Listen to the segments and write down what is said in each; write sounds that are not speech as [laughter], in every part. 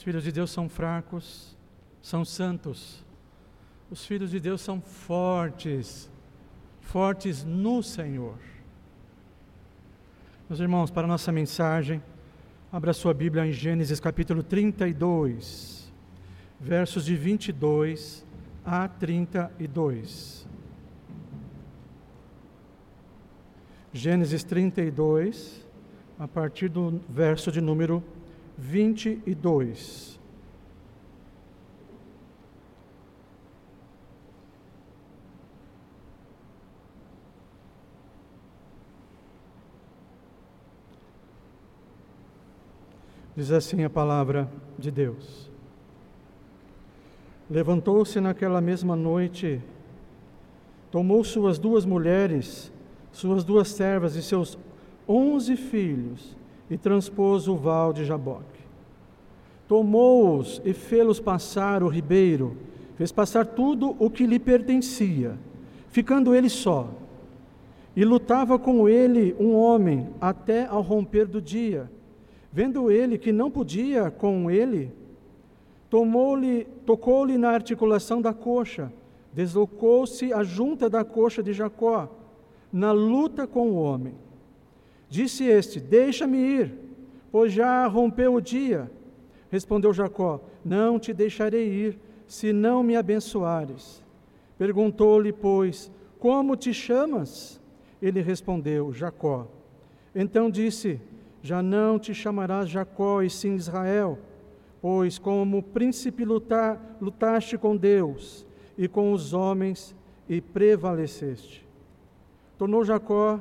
Os filhos de Deus são fracos, são santos. Os filhos de Deus são fortes, fortes no Senhor. Meus irmãos, para a nossa mensagem, abra sua Bíblia em Gênesis capítulo 32, versos de 22 a 32. Gênesis 32, a partir do verso de número 22. Diz assim a palavra de Deus. Levantou-se naquela mesma noite, tomou suas duas mulheres, suas duas servas e seus onze filhos, e transpôs o val de Jaboque. Tomou-os e fê-los passar o ribeiro, fez passar tudo o que lhe pertencia, ficando ele só. E lutava com ele um homem até ao romper do dia. Vendo ele que não podia com ele, tomou-lhe, tocou-lhe na articulação da coxa, deslocou-se a junta da coxa de Jacó, na luta com o homem. Disse este: Deixa-me ir, pois já rompeu o dia. Respondeu Jacó: Não te deixarei ir, se não me abençoares. Perguntou-lhe, pois, Como te chamas? Ele respondeu: Jacó. Então disse: já não te chamarás Jacó, e sim Israel, pois como príncipe lutaste com Deus e com os homens e prevaleceste. Tornou Jacó,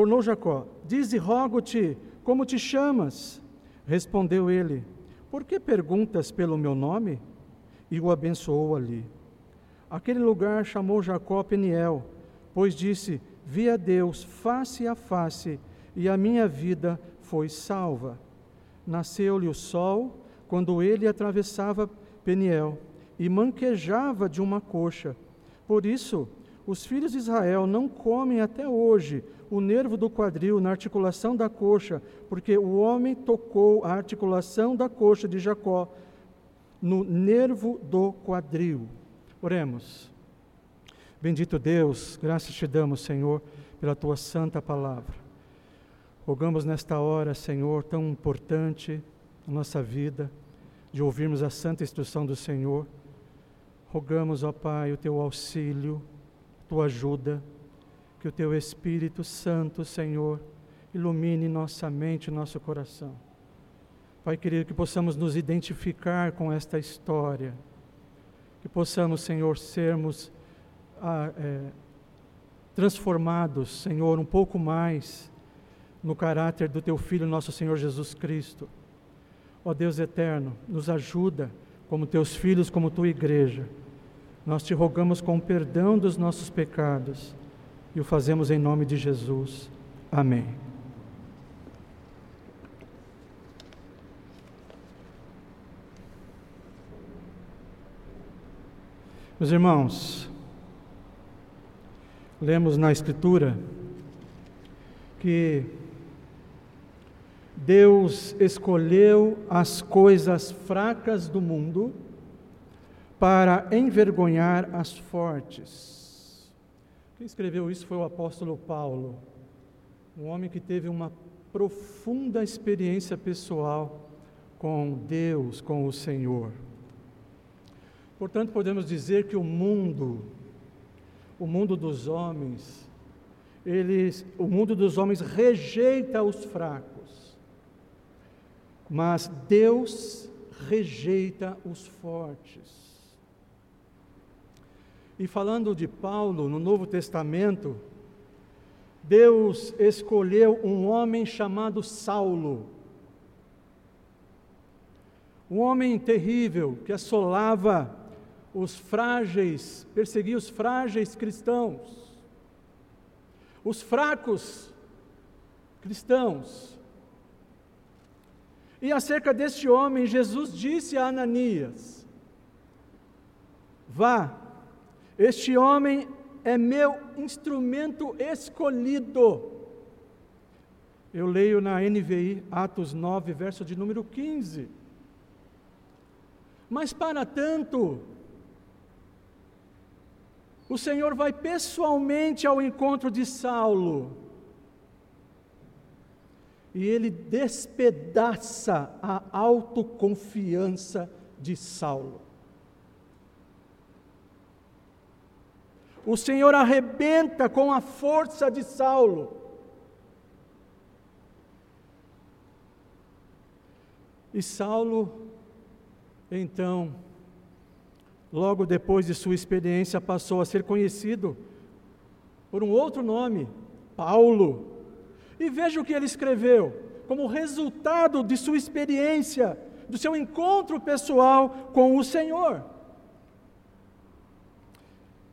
tornou Jacó, dize, rogo-te, como te chamas? Respondeu ele, por que perguntas pelo meu nome? E o abençoou ali. Aquele lugar chamou Jacó Peniel, pois disse, vi a Deus face a face, e a minha vida foi salva. Nasceu-lhe o sol quando ele atravessava Peniel e manquejava de uma coxa. Por isso, os filhos de Israel não comem até hoje o nervo do quadril na articulação da coxa, porque o homem tocou a articulação da coxa de Jacó no nervo do quadril. Oremos. Bendito Deus, graças te damos, Senhor, pela tua santa palavra. Rogamos nesta hora, Senhor, tão importante na nossa vida, de ouvirmos a santa instrução do Senhor. Rogamos, ó Pai, o teu auxílio, tua ajuda, que o teu Espírito Santo, Senhor, ilumine nossa mente nosso coração. Pai querido, que possamos nos identificar com esta história, que possamos, Senhor, sermos ah, é, transformados, Senhor, um pouco mais no caráter do teu Filho, nosso Senhor Jesus Cristo. Ó Deus eterno, nos ajuda, como teus filhos, como tua igreja. Nós te rogamos com perdão dos nossos pecados e o fazemos em nome de Jesus. Amém. Meus irmãos, lemos na Escritura que Deus escolheu as coisas fracas do mundo para envergonhar as fortes. Quem escreveu isso foi o apóstolo Paulo, um homem que teve uma profunda experiência pessoal com Deus, com o Senhor. Portanto, podemos dizer que o mundo, o mundo dos homens, eles, o mundo dos homens rejeita os fracos mas Deus rejeita os fortes. E falando de Paulo, no Novo Testamento, Deus escolheu um homem chamado Saulo, um homem terrível que assolava os frágeis, perseguia os frágeis cristãos, os fracos cristãos. E acerca deste homem, Jesus disse a Ananias: Vá, este homem é meu instrumento escolhido Eu leio na NVI, Atos 9, verso de número 15. Mas para tanto, o Senhor vai pessoalmente ao encontro de Saulo. E ele despedaça a autoconfiança de Saulo. O Senhor arrebenta com a força de Saulo. E Saulo, então, logo depois de sua experiência, passou a ser conhecido por um outro nome, Paulo. E veja o que ele escreveu, como resultado de sua experiência, do seu encontro pessoal com o Senhor.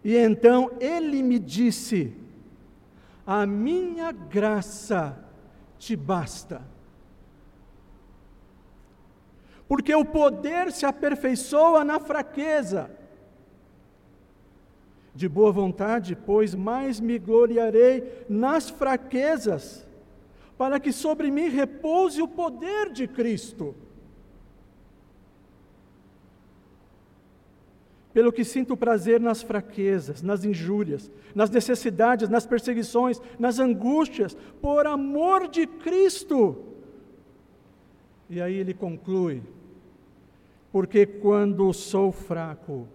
E então ele me disse: A minha graça te basta porque o poder se aperfeiçoa na fraqueza. De boa vontade, pois mais me gloriarei nas fraquezas, para que sobre mim repouse o poder de Cristo. Pelo que sinto prazer nas fraquezas, nas injúrias, nas necessidades, nas perseguições, nas angústias, por amor de Cristo. E aí ele conclui: porque quando sou fraco,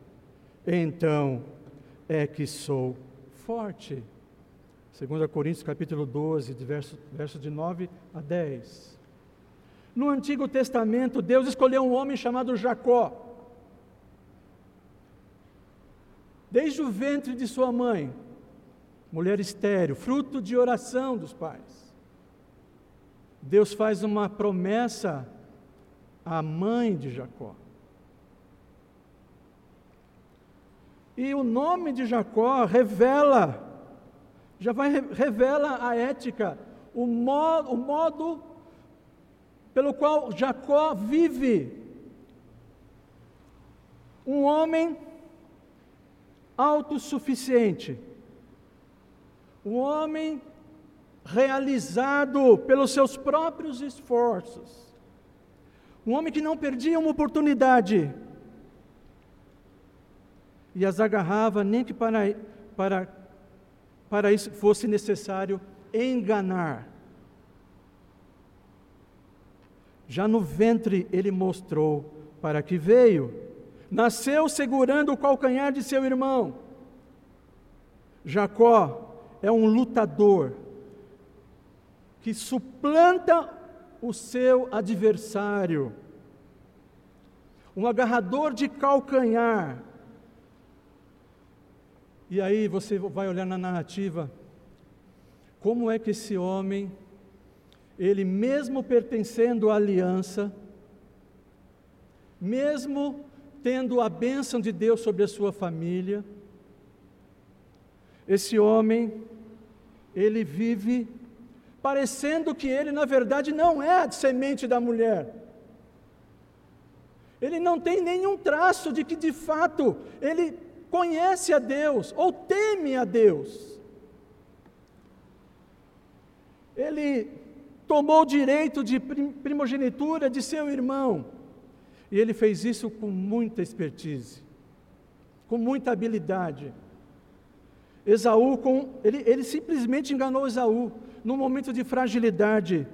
então é que sou forte. 2 Coríntios capítulo 12, de verso, verso de 9 a 10. No Antigo Testamento, Deus escolheu um homem chamado Jacó. Desde o ventre de sua mãe, mulher estéril, fruto de oração dos pais. Deus faz uma promessa à mãe de Jacó. E o nome de Jacó revela, já vai revela a ética, o modo, o modo pelo qual Jacó vive. Um homem autossuficiente, um homem realizado pelos seus próprios esforços, um homem que não perdia uma oportunidade e as agarrava, nem que para, para, para isso fosse necessário enganar. Já no ventre ele mostrou para que veio. Nasceu segurando o calcanhar de seu irmão. Jacó é um lutador que suplanta o seu adversário. Um agarrador de calcanhar e aí você vai olhar na narrativa, como é que esse homem, ele mesmo pertencendo à aliança, mesmo tendo a bênção de Deus sobre a sua família, esse homem, ele vive parecendo que ele, na verdade, não é a semente da mulher. Ele não tem nenhum traço de que, de fato, ele conhece a Deus ou teme a Deus. Ele tomou o direito de primogenitura de seu irmão. E ele fez isso com muita expertise, com muita habilidade. Esaú, com, ele, ele simplesmente enganou Esaú, num momento de fragilidade,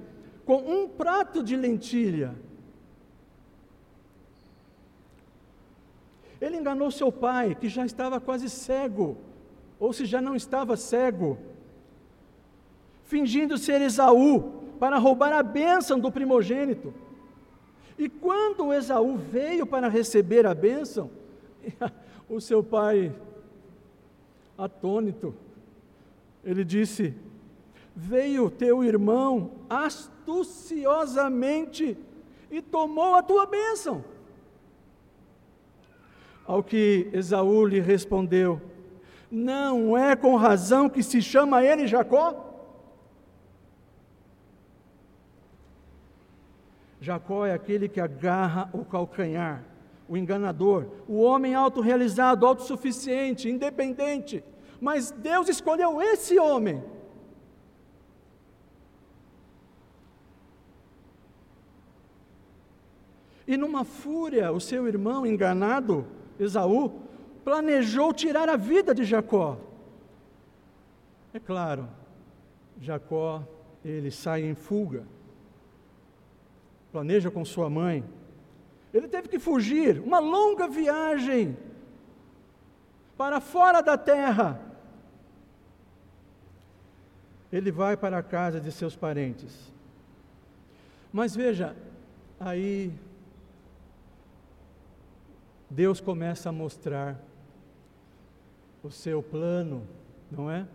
com um prato de lentilha. Ele enganou seu pai, que já estava quase cego, ou se já não estava cego, fingindo ser Esaú, para roubar a bênção do primogênito. E quando Esaú veio para receber a bênção, [laughs] o seu pai, atônito, ele disse: Veio teu irmão astuciosamente e tomou a tua bênção. Ao que Esaú lhe respondeu: Não é com razão que se chama ele Jacó? Jacó é aquele que agarra o calcanhar, o enganador, o homem autorrealizado, autossuficiente, independente. Mas Deus escolheu esse homem. E numa fúria, o seu irmão enganado, Esaú, planejou tirar a vida de Jacó. É claro, Jacó, ele sai em fuga planeja com sua mãe. Ele teve que fugir, uma longa viagem para fora da terra. Ele vai para a casa de seus parentes. Mas veja, aí Deus começa a mostrar o seu plano, não é?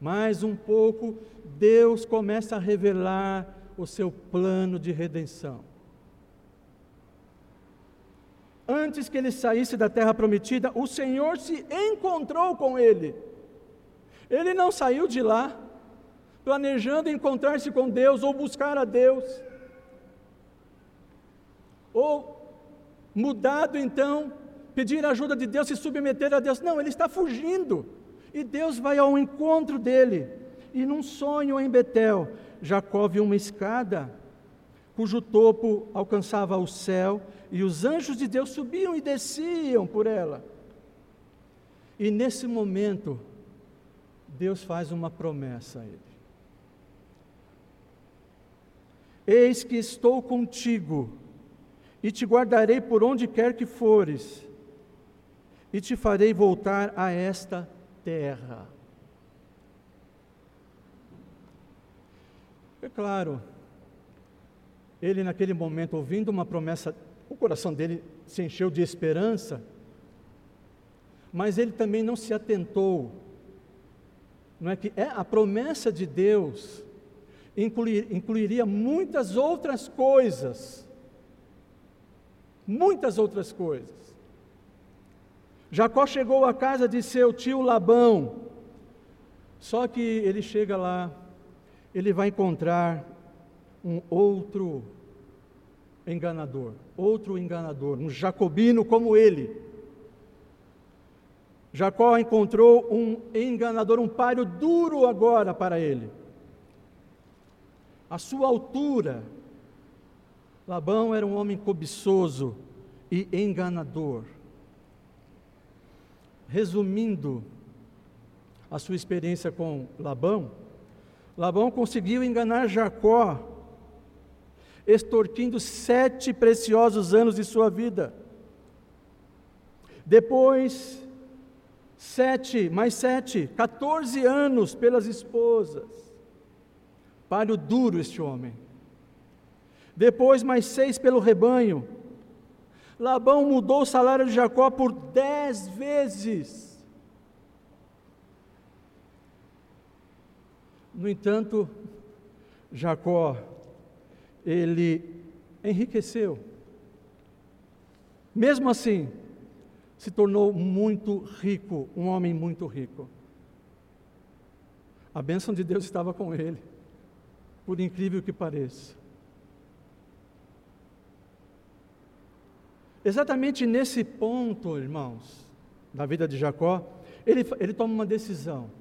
Mais um pouco, Deus começa a revelar o seu plano de redenção. Antes que ele saísse da terra prometida, o Senhor se encontrou com ele. Ele não saiu de lá planejando encontrar-se com Deus ou buscar a Deus. Ou mudado então, pedir a ajuda de Deus, se submeter a Deus. Não, ele está fugindo. E Deus vai ao encontro dele. E num sonho em Betel, Jacó viu uma escada cujo topo alcançava o céu, e os anjos de Deus subiam e desciam por ela. E nesse momento, Deus faz uma promessa a ele: Eis que estou contigo, e te guardarei por onde quer que fores, e te farei voltar a esta terra. É claro, ele naquele momento, ouvindo uma promessa, o coração dele se encheu de esperança, mas ele também não se atentou, não é que é a promessa de Deus incluir, incluiria muitas outras coisas, muitas outras coisas. Jacó chegou à casa de seu tio Labão, só que ele chega lá, ele vai encontrar um outro enganador, outro enganador, um jacobino como ele. Jacó encontrou um enganador, um páreo duro agora para ele. A sua altura, Labão era um homem cobiçoso e enganador resumindo a sua experiência com Labão, Labão conseguiu enganar Jacó, extorquindo sete preciosos anos de sua vida. Depois, sete, mais sete, 14 anos pelas esposas. Palho duro este homem. Depois, mais seis pelo rebanho Labão mudou o salário de Jacó por dez vezes. No entanto, Jacó, ele enriqueceu. Mesmo assim, se tornou muito rico, um homem muito rico. A bênção de Deus estava com ele, por incrível que pareça. Exatamente nesse ponto, irmãos, da vida de Jacó, ele, ele toma uma decisão.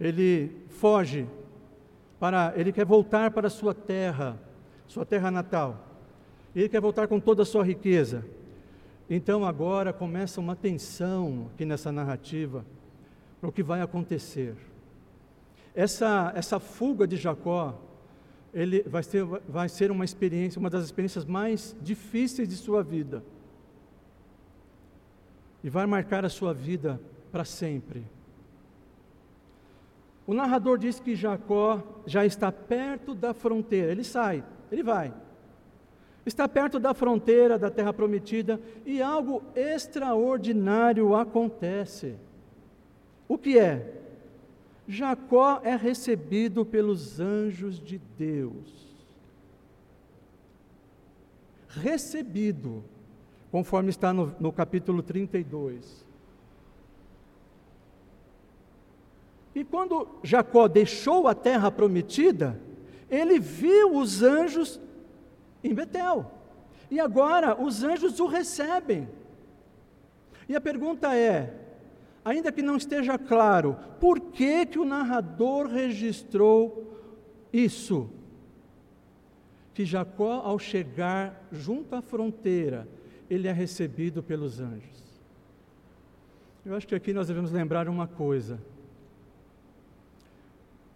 Ele foge para, ele quer voltar para sua terra, sua terra natal. Ele quer voltar com toda a sua riqueza. Então agora começa uma tensão aqui nessa narrativa para o que vai acontecer. Essa, essa fuga de Jacó ele vai ser, vai ser uma experiência, uma das experiências mais difíceis de sua vida. E vai marcar a sua vida para sempre. O narrador diz que Jacó já está perto da fronteira. Ele sai, ele vai. Está perto da fronteira da terra prometida e algo extraordinário acontece. O que é? Jacó é recebido pelos anjos de Deus. Recebido, conforme está no, no capítulo 32. E quando Jacó deixou a terra prometida, ele viu os anjos em Betel. E agora os anjos o recebem. E a pergunta é: ainda que não esteja claro, por que, que o narrador registrou isso? que Jacó, ao chegar junto à fronteira, ele é recebido pelos anjos. Eu acho que aqui nós devemos lembrar uma coisa.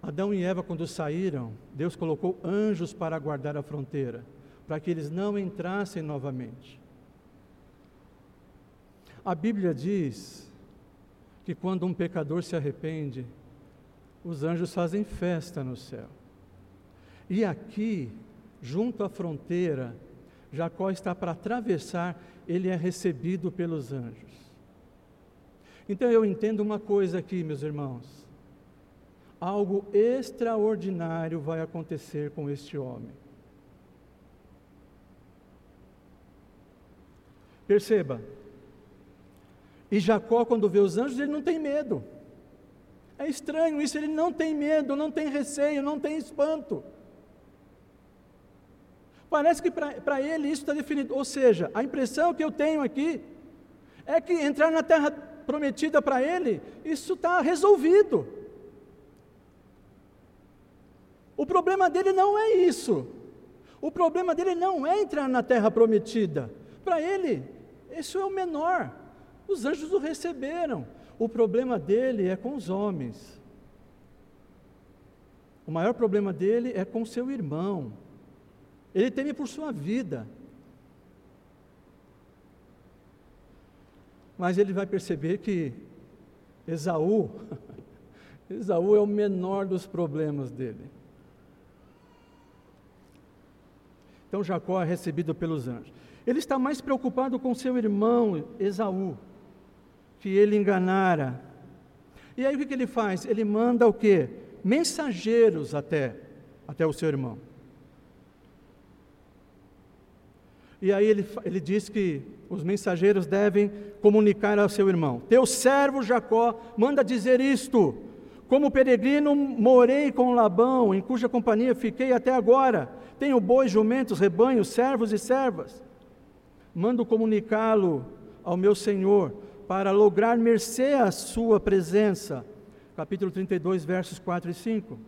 Adão e Eva, quando saíram, Deus colocou anjos para guardar a fronteira, para que eles não entrassem novamente. A Bíblia diz que quando um pecador se arrepende, os anjos fazem festa no céu. E aqui, junto à fronteira, Jacó está para atravessar, ele é recebido pelos anjos. Então eu entendo uma coisa aqui, meus irmãos. Algo extraordinário vai acontecer com este homem. Perceba, e Jacó, quando vê os anjos, ele não tem medo. É estranho isso, ele não tem medo, não tem receio, não tem espanto. Parece que para ele isso está definido. Ou seja, a impressão que eu tenho aqui é que entrar na terra prometida para ele, isso está resolvido. O problema dele não é isso. O problema dele não é entrar na terra prometida. Para ele, isso é o menor. Os anjos o receberam. O problema dele é com os homens. O maior problema dele é com seu irmão. Ele teme por sua vida. Mas ele vai perceber que Esaú, [laughs] Esaú é o menor dos problemas dele. Então Jacó é recebido pelos anjos. Ele está mais preocupado com seu irmão Esaú, que ele enganara. E aí o que, ele faz? Ele manda o quê? Mensageiros até, até o seu irmão. E aí ele, ele diz que os mensageiros devem comunicar ao seu irmão: Teu servo Jacó manda dizer isto: Como peregrino morei com Labão, em cuja companhia fiquei até agora. Tenho bois, jumentos, rebanhos, servos e servas. Mando comunicá-lo ao meu senhor, para lograr mercê à sua presença. Capítulo 32, versos 4 e 5.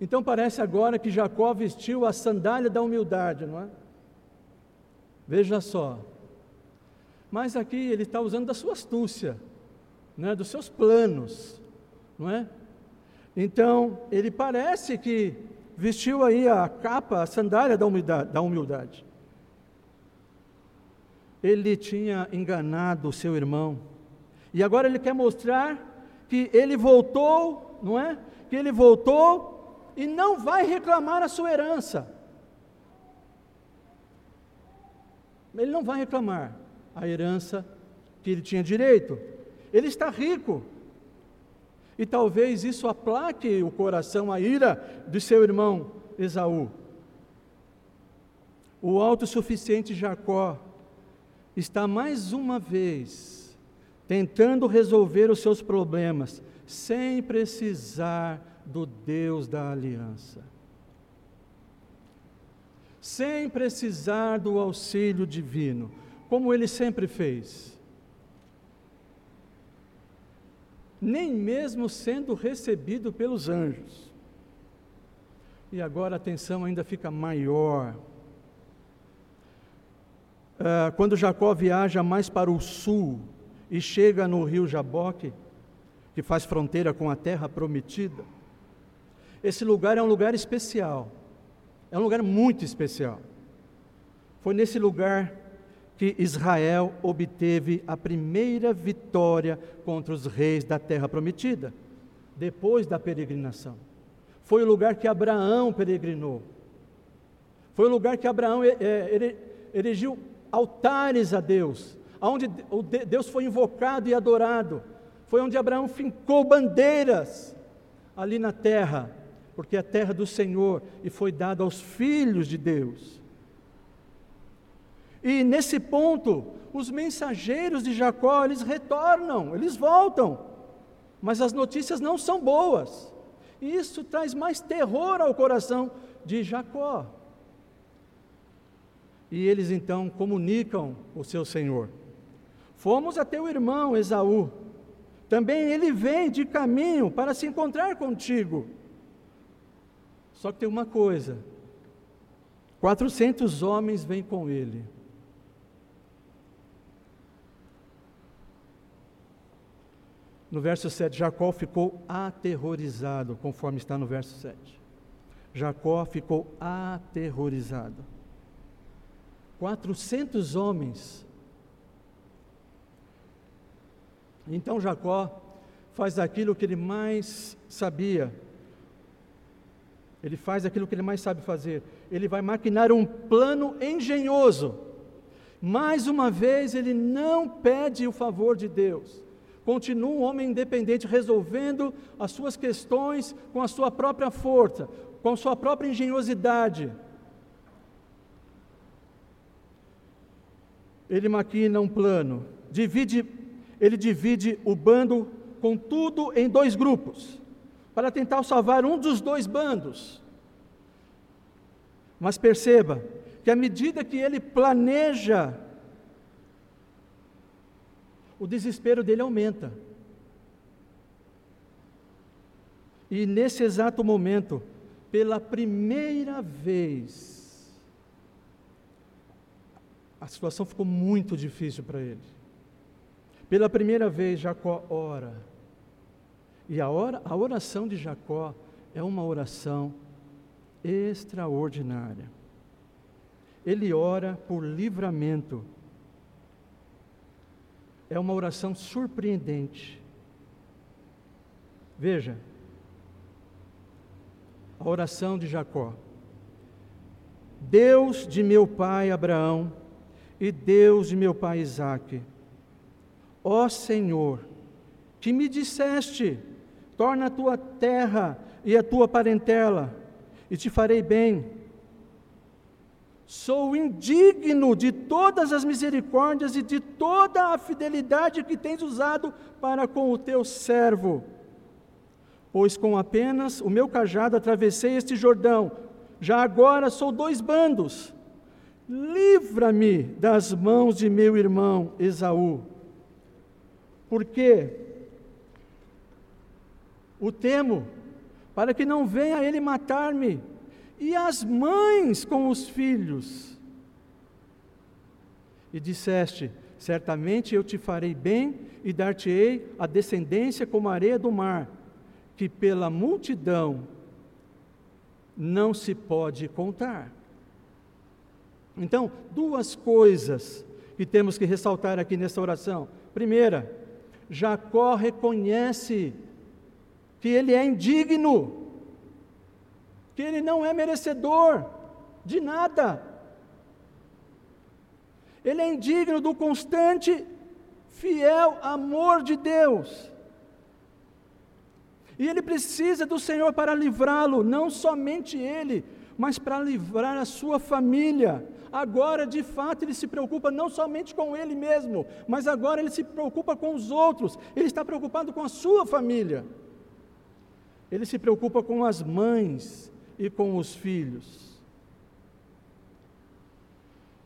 Então parece agora que Jacó vestiu a sandália da humildade, não é? Veja só. Mas aqui ele está usando da sua astúcia, né, dos seus planos, não é? Então, ele parece que vestiu aí a capa, a sandália da humildade. Da humildade. Ele tinha enganado o seu irmão, e agora ele quer mostrar que ele voltou, não é? Que ele voltou e não vai reclamar a sua herança. Ele não vai reclamar a herança que ele tinha direito. Ele está rico. E talvez isso aplaque o coração, a ira de seu irmão Esaú. O autossuficiente Jacó está mais uma vez tentando resolver os seus problemas sem precisar do Deus da aliança. Sem precisar do auxílio divino, como ele sempre fez. Nem mesmo sendo recebido pelos anjos. E agora a tensão ainda fica maior. Uh, quando Jacó viaja mais para o sul e chega no rio Jaboque, que faz fronteira com a terra prometida, esse lugar é um lugar especial. É um lugar muito especial. Foi nesse lugar que Israel obteve a primeira vitória contra os reis da terra prometida, depois da peregrinação. Foi o lugar que Abraão peregrinou. Foi o lugar que Abraão é, é, erigiu altares a Deus, onde Deus foi invocado e adorado. Foi onde Abraão fincou bandeiras ali na terra porque é a terra do Senhor e foi dada aos filhos de Deus. E nesse ponto, os mensageiros de Jacó, eles retornam, eles voltam, mas as notícias não são boas. E isso traz mais terror ao coração de Jacó. E eles então comunicam o seu senhor: Fomos até o irmão Esaú. Também ele vem de caminho para se encontrar contigo. Só que tem uma coisa: 400 homens vêm com ele. No verso 7, Jacó ficou aterrorizado, conforme está no verso 7. Jacó ficou aterrorizado. 400 homens. Então Jacó faz aquilo que ele mais sabia. Ele faz aquilo que ele mais sabe fazer. Ele vai maquinar um plano engenhoso. Mais uma vez, ele não pede o favor de Deus continua um homem independente resolvendo as suas questões com a sua própria força, com a sua própria engenhosidade. Ele maquina um plano, divide, ele divide o bando com tudo em dois grupos, para tentar salvar um dos dois bandos. Mas perceba que à medida que ele planeja o desespero dele aumenta. E nesse exato momento, pela primeira vez, a situação ficou muito difícil para ele. Pela primeira vez, Jacó ora. E a, ora, a oração de Jacó é uma oração extraordinária. Ele ora por livramento é uma oração surpreendente. Veja, a oração de Jacó. Deus de meu pai Abraão e Deus de meu pai Isaque, ó Senhor, que me disseste: torna a tua terra e a tua parentela, e te farei bem Sou indigno de todas as misericórdias e de toda a fidelidade que tens usado para com o teu servo. Pois com apenas o meu cajado atravessei este Jordão, já agora sou dois bandos. Livra-me das mãos de meu irmão Esaú. Porque o temo, para que não venha ele matar-me e as mães com os filhos. E disseste: Certamente eu te farei bem e dar-te-ei a descendência como a areia do mar, que pela multidão não se pode contar. Então, duas coisas que temos que ressaltar aqui nessa oração. Primeira, Jacó reconhece que ele é indigno que ele não é merecedor de nada. Ele é indigno do constante, fiel amor de Deus. E ele precisa do Senhor para livrá-lo, não somente ele, mas para livrar a sua família. Agora, de fato, ele se preocupa não somente com ele mesmo, mas agora ele se preocupa com os outros, ele está preocupado com a sua família. Ele se preocupa com as mães, e com os filhos.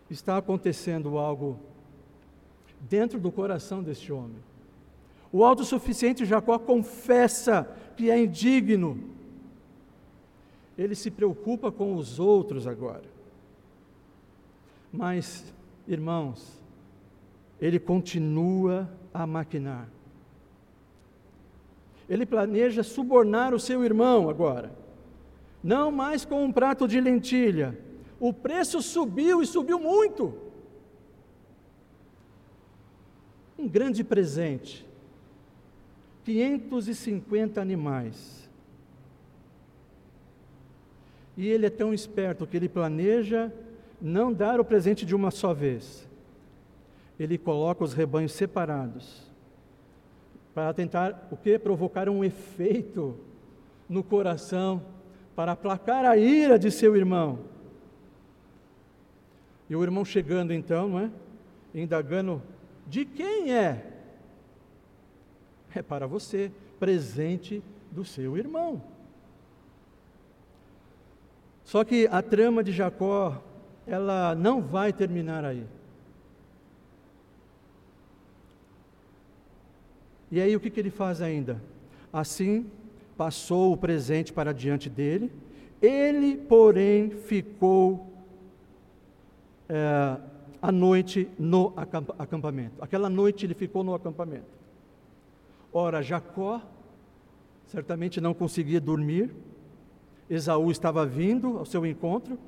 Está acontecendo algo dentro do coração deste homem. O autossuficiente Jacó confessa que é indigno. Ele se preocupa com os outros agora. Mas, irmãos, ele continua a maquinar. Ele planeja subornar o seu irmão agora não mais com um prato de lentilha. O preço subiu e subiu muito. Um grande presente. 550 animais. E ele é tão esperto que ele planeja não dar o presente de uma só vez. Ele coloca os rebanhos separados para tentar o que provocar um efeito no coração para aplacar a ira de seu irmão. E o irmão chegando então, não é? Indagando: de quem é? É para você, presente do seu irmão. Só que a trama de Jacó, ela não vai terminar aí. E aí o que, que ele faz ainda? Assim, passou o presente para diante dele, ele, porém, ficou é, a noite no acampamento. Aquela noite ele ficou no acampamento. Ora, Jacó certamente não conseguia dormir. Esaú estava vindo ao seu encontro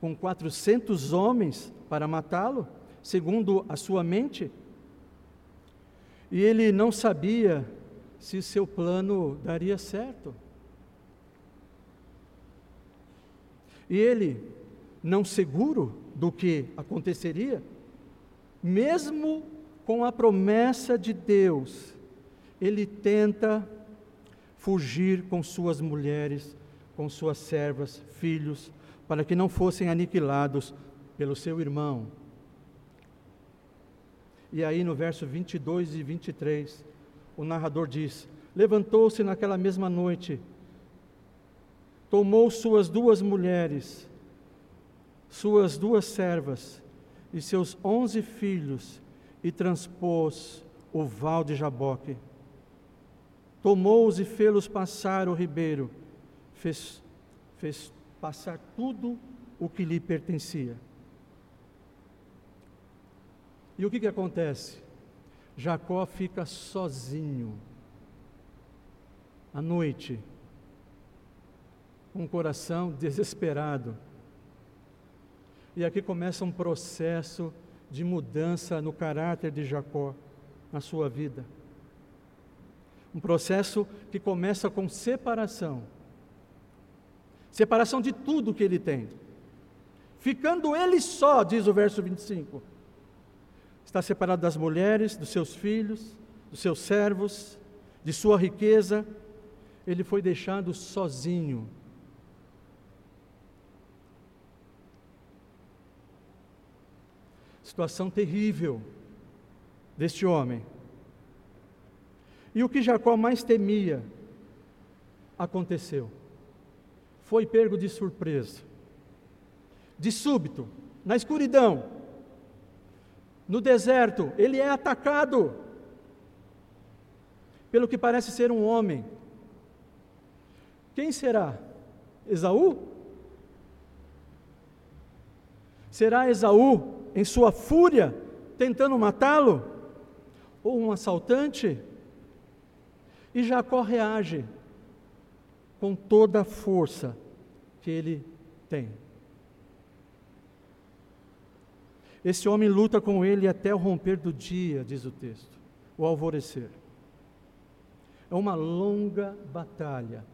com 400 homens para matá-lo, segundo a sua mente. E ele não sabia se seu plano daria certo. E ele, não seguro do que aconteceria, mesmo com a promessa de Deus, ele tenta fugir com suas mulheres, com suas servas, filhos, para que não fossem aniquilados pelo seu irmão. E aí no verso 22 e 23, o narrador diz: Levantou-se naquela mesma noite, tomou suas duas mulheres, suas duas servas e seus onze filhos e transpôs o val de Jaboque. Tomou-os e fê-los passar o ribeiro, fez, fez passar tudo o que lhe pertencia. E o que, que acontece? Jacó fica sozinho, à noite, com o coração desesperado. E aqui começa um processo de mudança no caráter de Jacó, na sua vida. Um processo que começa com separação separação de tudo que ele tem. Ficando ele só, diz o verso 25 está separado das mulheres, dos seus filhos, dos seus servos, de sua riqueza, ele foi deixado sozinho. Situação terrível deste homem. E o que Jacó mais temia aconteceu. Foi pego de surpresa, de súbito, na escuridão no deserto, ele é atacado pelo que parece ser um homem. Quem será? Esaú? Será Esaú, em sua fúria, tentando matá-lo? Ou um assaltante? E Jacó reage com toda a força que ele tem. Esse homem luta com ele até o romper do dia, diz o texto, o alvorecer. É uma longa batalha,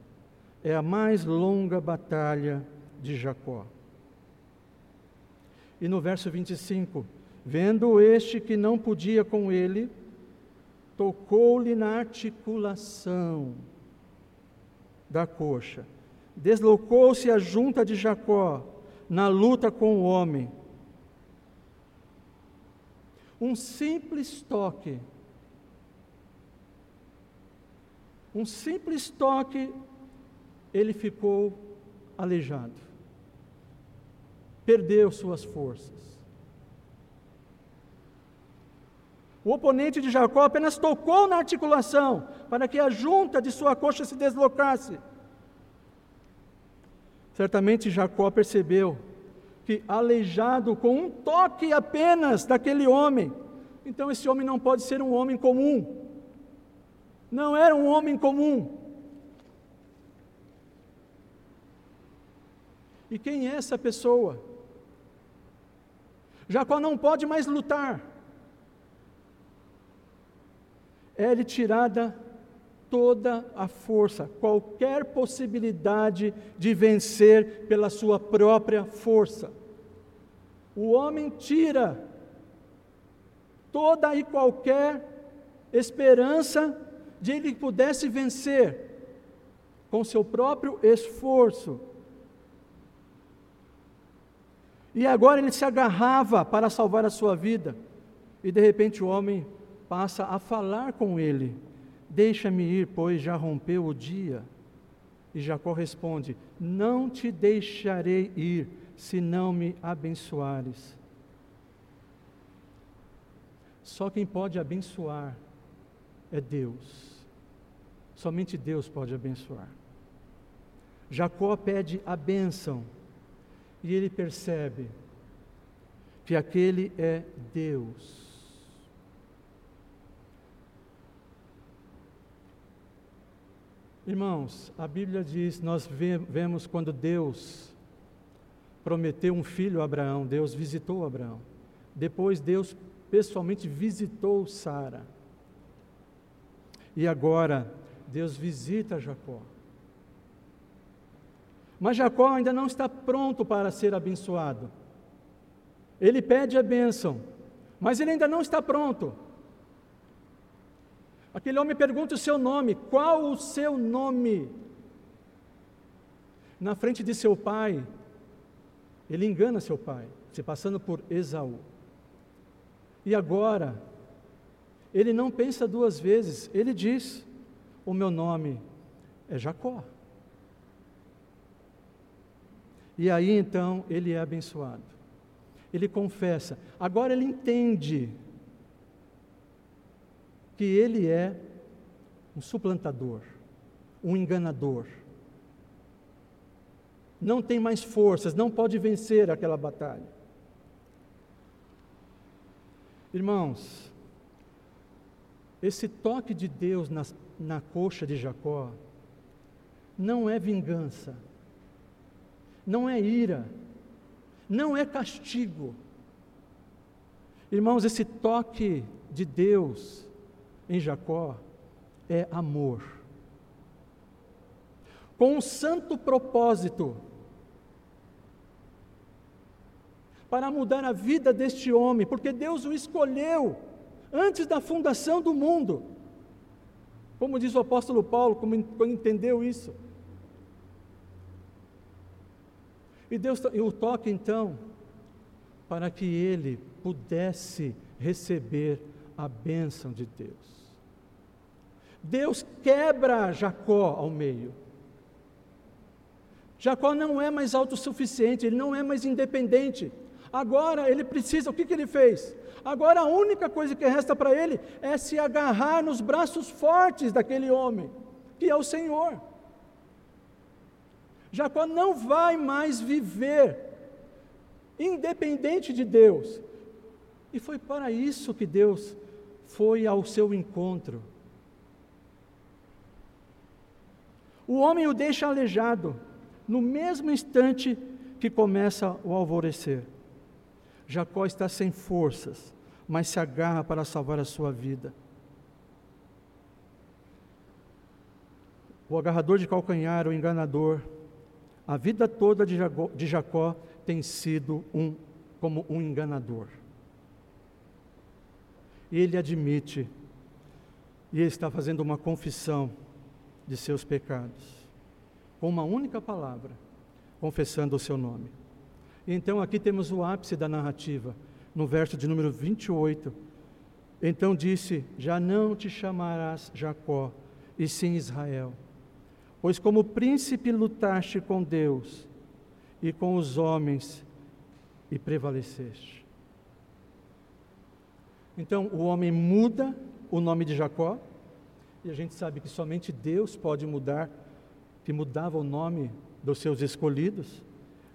é a mais longa batalha de Jacó. E no verso 25, vendo este que não podia com ele, tocou-lhe na articulação da coxa, deslocou-se a junta de Jacó na luta com o homem um simples toque. Um simples toque, ele ficou aleijado. Perdeu suas forças. O oponente de Jacó apenas tocou na articulação para que a junta de sua coxa se deslocasse. Certamente Jacó percebeu que aleijado com um toque apenas daquele homem, então esse homem não pode ser um homem comum. Não era um homem comum. E quem é essa pessoa? Jacó não pode mais lutar. É-lhe tirada toda a força, qualquer possibilidade de vencer pela sua própria força. O homem tira toda e qualquer esperança de ele pudesse vencer com seu próprio esforço. E agora ele se agarrava para salvar a sua vida, e de repente o homem passa a falar com ele Deixa-me ir, pois já rompeu o dia. E Jacó responde: Não te deixarei ir, se não me abençoares. Só quem pode abençoar é Deus. Somente Deus pode abençoar. Jacó pede a bênção e ele percebe que aquele é Deus. Irmãos, a Bíblia diz, nós vemos quando Deus prometeu um filho a Abraão, Deus visitou Abraão. Depois Deus pessoalmente visitou Sara. E agora Deus visita Jacó. Mas Jacó ainda não está pronto para ser abençoado. Ele pede a bênção, mas ele ainda não está pronto. Aquele homem pergunta o seu nome, qual o seu nome? Na frente de seu pai, ele engana seu pai, se passando por Esaú. E agora, ele não pensa duas vezes, ele diz: O meu nome é Jacó. E aí então ele é abençoado. Ele confessa. Agora ele entende que ele é um suplantador, um enganador. Não tem mais forças, não pode vencer aquela batalha. Irmãos, esse toque de Deus na, na coxa de Jacó não é vingança, não é ira, não é castigo. Irmãos, esse toque de Deus em Jacó é amor. Com um santo propósito para mudar a vida deste homem, porque Deus o escolheu antes da fundação do mundo. Como diz o apóstolo Paulo, como entendeu isso. E Deus o toca então para que ele pudesse receber a bênção de Deus. Deus quebra Jacó ao meio. Jacó não é mais autossuficiente, ele não é mais independente. Agora ele precisa, o que, que ele fez? Agora a única coisa que resta para ele é se agarrar nos braços fortes daquele homem, que é o Senhor. Jacó não vai mais viver independente de Deus. E foi para isso que Deus foi ao seu encontro. O homem o deixa aleijado no mesmo instante que começa o alvorecer. Jacó está sem forças, mas se agarra para salvar a sua vida. O agarrador de calcanhar, o enganador, a vida toda de Jacó, de Jacó tem sido um como um enganador. Ele admite, e está fazendo uma confissão de seus pecados, com uma única palavra, confessando o seu nome. E então aqui temos o ápice da narrativa, no verso de número 28. Então disse: Já não te chamarás Jacó, e sim Israel, pois como príncipe lutaste com Deus e com os homens e prevaleceste. Então o homem muda o nome de Jacó, e a gente sabe que somente Deus pode mudar, que mudava o nome dos seus escolhidos.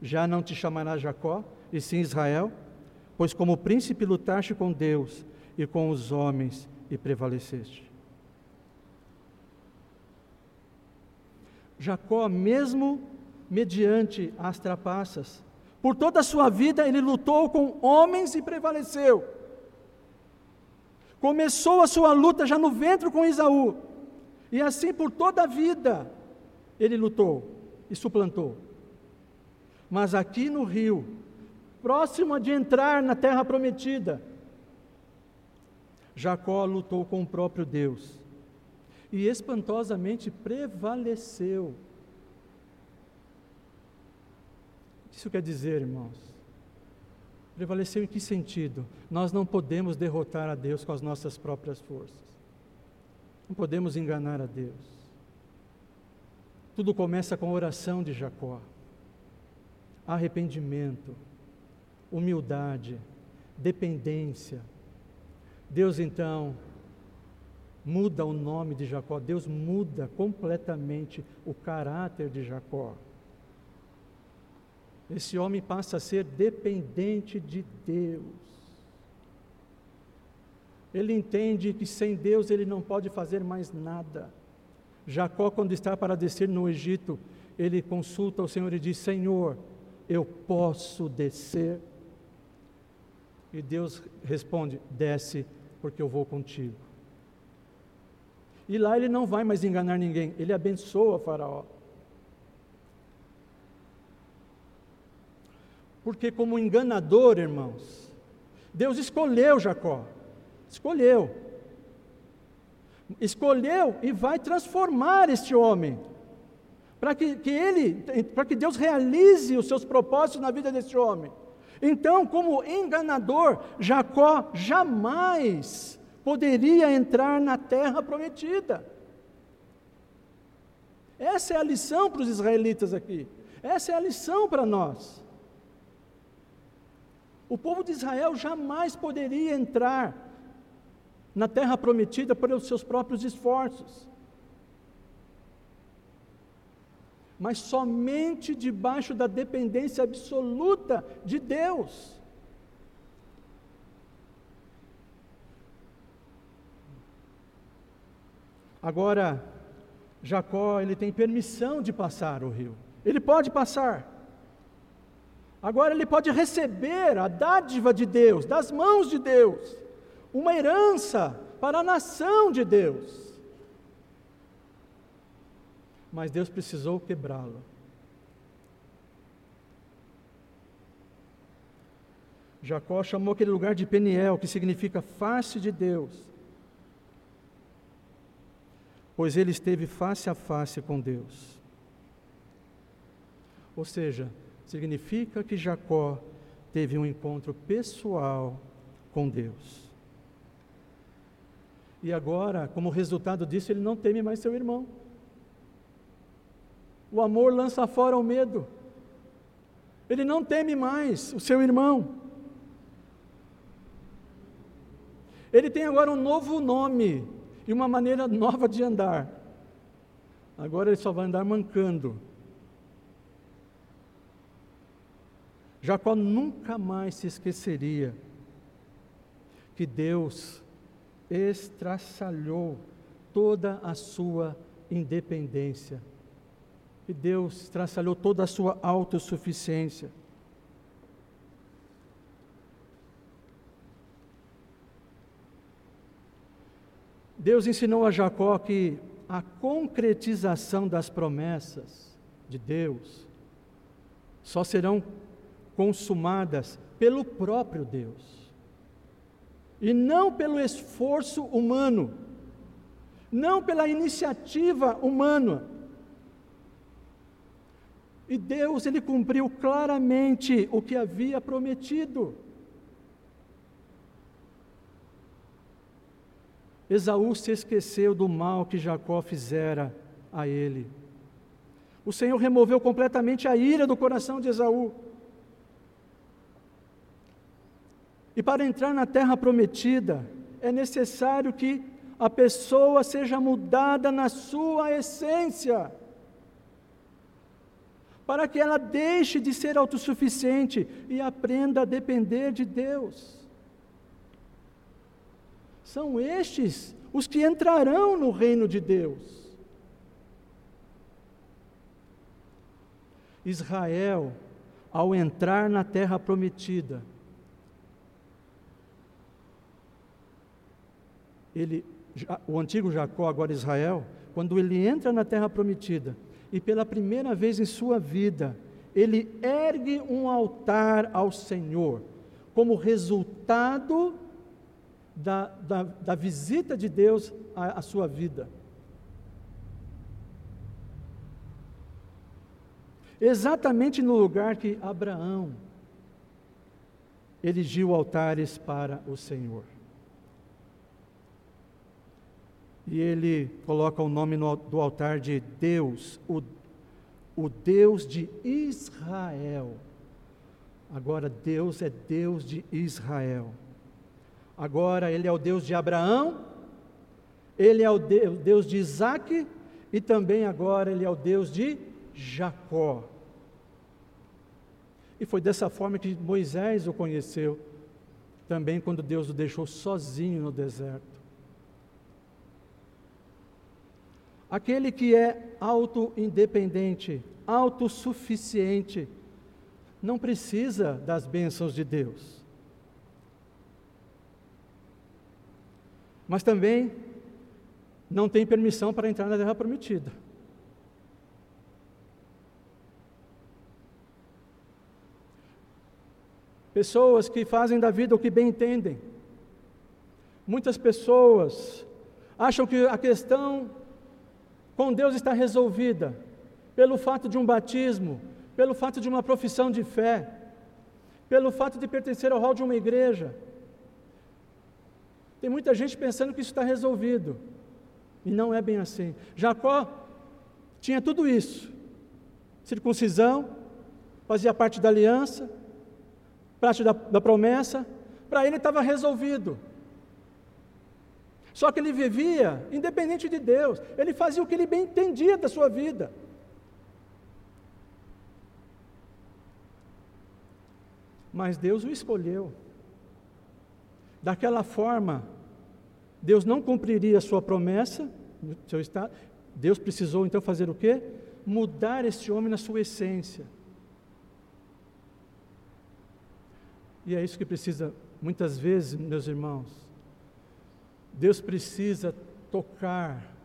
Já não te chamará Jacó, e sim Israel, pois como príncipe lutaste com Deus e com os homens e prevaleceste. Jacó, mesmo mediante as trapaças, por toda a sua vida ele lutou com homens e prevaleceu. Começou a sua luta já no ventre com Isaú. E assim por toda a vida ele lutou e suplantou. Mas aqui no rio, próximo de entrar na terra prometida, Jacó lutou com o próprio Deus e espantosamente prevaleceu. Isso quer dizer, irmãos, Prevaleceu em que sentido? Nós não podemos derrotar a Deus com as nossas próprias forças. Não podemos enganar a Deus. Tudo começa com a oração de Jacó. Arrependimento, humildade, dependência. Deus então muda o nome de Jacó, Deus muda completamente o caráter de Jacó. Esse homem passa a ser dependente de Deus. Ele entende que sem Deus ele não pode fazer mais nada. Jacó, quando está para descer no Egito, ele consulta o Senhor e diz: Senhor, eu posso descer? E Deus responde: Desce, porque eu vou contigo. E lá ele não vai mais enganar ninguém, ele abençoa Faraó. Porque, como enganador, irmãos, Deus escolheu Jacó, escolheu, escolheu e vai transformar este homem, para que, que ele, para que Deus realize os seus propósitos na vida deste homem. Então, como enganador, Jacó jamais poderia entrar na terra prometida. Essa é a lição para os israelitas aqui. Essa é a lição para nós. O povo de Israel jamais poderia entrar na terra prometida pelos seus próprios esforços. Mas somente debaixo da dependência absoluta de Deus. Agora, Jacó, ele tem permissão de passar o rio. Ele pode passar. Agora ele pode receber a dádiva de Deus, das mãos de Deus, uma herança para a nação de Deus. Mas Deus precisou quebrá-lo. Jacó chamou aquele lugar de Peniel, que significa face de Deus, pois ele esteve face a face com Deus. Ou seja, significa que Jacó teve um encontro pessoal com Deus. E agora, como resultado disso, ele não teme mais seu irmão. O amor lança fora o medo. Ele não teme mais o seu irmão. Ele tem agora um novo nome e uma maneira nova de andar. Agora ele só vai andar mancando. Jacó nunca mais se esqueceria que Deus estraçalhou toda a sua independência, que Deus estraçalhou toda a sua autossuficiência. Deus ensinou a Jacó que a concretização das promessas de Deus só serão consumadas pelo próprio Deus, e não pelo esforço humano, não pela iniciativa humana. E Deus, ele cumpriu claramente o que havia prometido. Esaú se esqueceu do mal que Jacó fizera a ele. O Senhor removeu completamente a ira do coração de Esaú. E para entrar na terra prometida, é necessário que a pessoa seja mudada na sua essência, para que ela deixe de ser autossuficiente e aprenda a depender de Deus. São estes os que entrarão no reino de Deus. Israel, ao entrar na terra prometida, ele, o antigo Jacó, agora Israel, quando ele entra na terra prometida e pela primeira vez em sua vida, ele ergue um altar ao Senhor, como resultado da, da, da visita de Deus à, à sua vida. Exatamente no lugar que Abraão erigiu altares para o Senhor. E ele coloca o nome no, do altar de Deus, o, o Deus de Israel. Agora, Deus é Deus de Israel. Agora, Ele é o Deus de Abraão, Ele é o Deus de Isaac, e também agora Ele é o Deus de Jacó. E foi dessa forma que Moisés o conheceu, também quando Deus o deixou sozinho no deserto. Aquele que é auto-independente, autossuficiente, não precisa das bênçãos de Deus. Mas também não tem permissão para entrar na terra prometida. Pessoas que fazem da vida o que bem entendem. Muitas pessoas acham que a questão com Deus está resolvida pelo fato de um batismo, pelo fato de uma profissão de fé, pelo fato de pertencer ao hall de uma igreja. Tem muita gente pensando que isso está resolvido. E não é bem assim. Jacó tinha tudo isso: circuncisão, fazia parte da aliança, parte da, da promessa, para ele estava resolvido. Só que ele vivia independente de Deus, ele fazia o que ele bem entendia da sua vida. Mas Deus o escolheu. Daquela forma, Deus não cumpriria a sua promessa seu estado. Deus precisou então fazer o quê? Mudar esse homem na sua essência. E é isso que precisa, muitas vezes, meus irmãos. Deus precisa tocar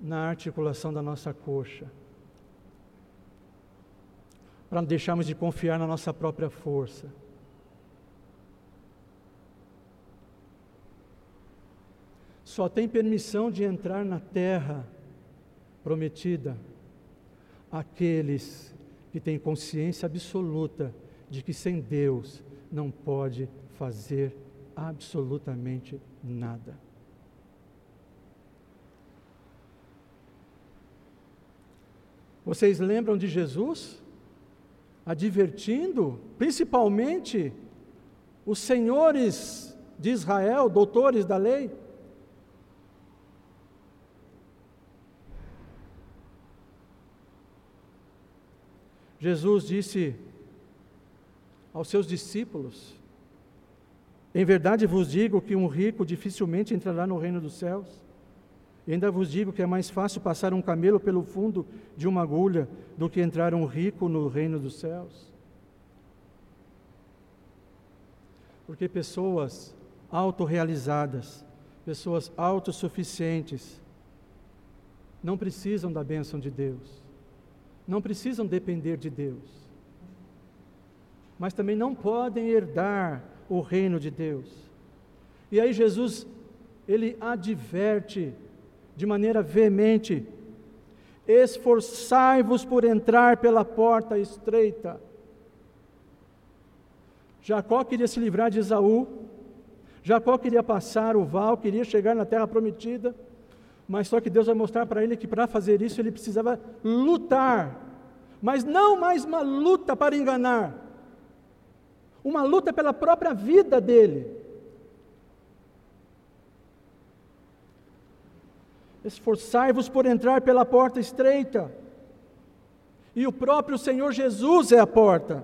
na articulação da nossa coxa, para não deixarmos de confiar na nossa própria força. Só tem permissão de entrar na terra prometida aqueles que têm consciência absoluta de que sem Deus não pode fazer absolutamente nada. Vocês lembram de Jesus advertindo, principalmente os senhores de Israel, doutores da lei? Jesus disse aos seus discípulos: Em verdade vos digo que um rico dificilmente entrará no reino dos céus. E ainda vos digo que é mais fácil passar um camelo pelo fundo de uma agulha do que entrar um rico no reino dos céus. Porque pessoas autorrealizadas, pessoas autossuficientes, não precisam da bênção de Deus, não precisam depender de Deus mas também não podem herdar o reino de Deus. E aí Jesus, ele adverte de maneira veemente: esforçai-vos por entrar pela porta estreita. Jacó queria se livrar de Esaú, Jacó queria passar o val, queria chegar na terra prometida, mas só que Deus vai mostrar para ele que para fazer isso ele precisava lutar, mas não mais uma luta para enganar, uma luta pela própria vida dele. Esforçai-vos por entrar pela porta estreita. E o próprio Senhor Jesus é a porta.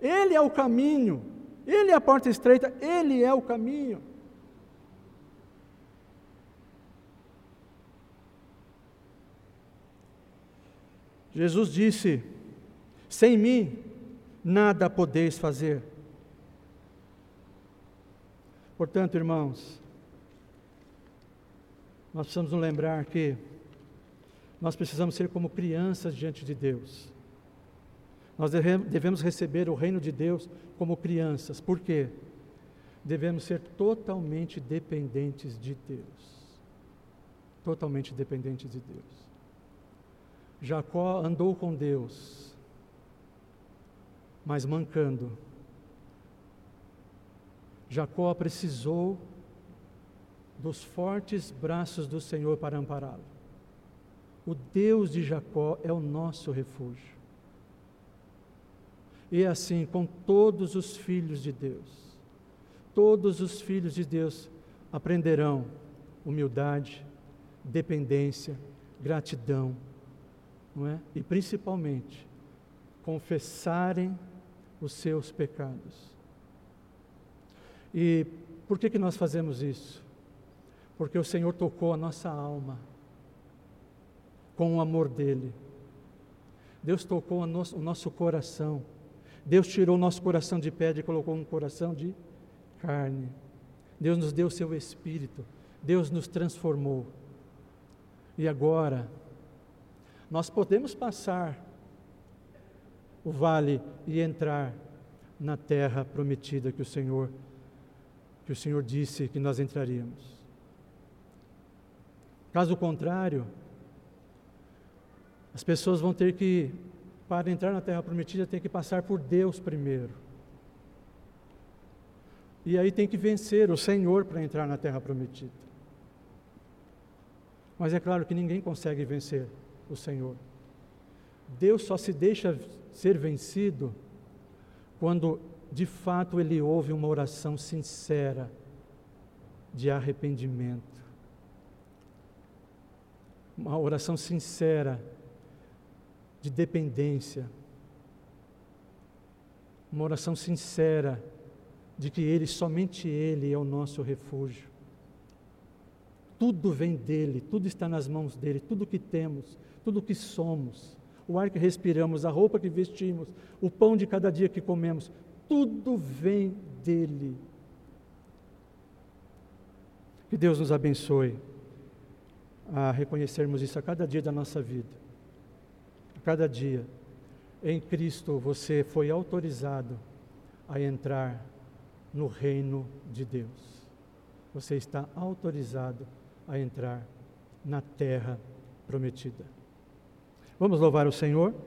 Ele é o caminho. Ele é a porta estreita, ele é o caminho. Jesus disse: Sem mim nada podeis fazer. Portanto, irmãos, nós precisamos nos lembrar que nós precisamos ser como crianças diante de Deus. Nós devemos receber o reino de Deus como crianças. Por quê? Devemos ser totalmente dependentes de Deus. Totalmente dependentes de Deus. Jacó andou com Deus, mas mancando Jacó precisou dos fortes braços do Senhor para ampará-lo. O Deus de Jacó é o nosso refúgio. E é assim com todos os filhos de Deus. Todos os filhos de Deus aprenderão humildade, dependência, gratidão, não é? E principalmente confessarem os seus pecados. E por que, que nós fazemos isso? Porque o Senhor tocou a nossa alma com o amor dEle. Deus tocou o nosso, coração. Deus tirou o nosso coração de pedra e colocou um coração de carne. Deus nos deu o seu Espírito. Deus nos transformou. E agora, nós podemos passar o vale e entrar na terra prometida que o Senhor que o Senhor disse que nós entraríamos. Caso contrário, as pessoas vão ter que para entrar na terra prometida tem que passar por Deus primeiro. E aí tem que vencer o Senhor para entrar na terra prometida. Mas é claro que ninguém consegue vencer o Senhor. Deus só se deixa ser vencido quando de fato ele ouve uma oração sincera de arrependimento. Uma oração sincera de dependência. Uma oração sincera de que Ele, somente Ele é o nosso refúgio. Tudo vem dele, tudo está nas mãos dele, tudo que temos, tudo que somos, o ar que respiramos, a roupa que vestimos, o pão de cada dia que comemos, tudo vem dele. Que Deus nos abençoe a reconhecermos isso a cada dia da nossa vida. A cada dia, em Cristo, você foi autorizado a entrar no reino de Deus. Você está autorizado a entrar na terra prometida. Vamos louvar o Senhor?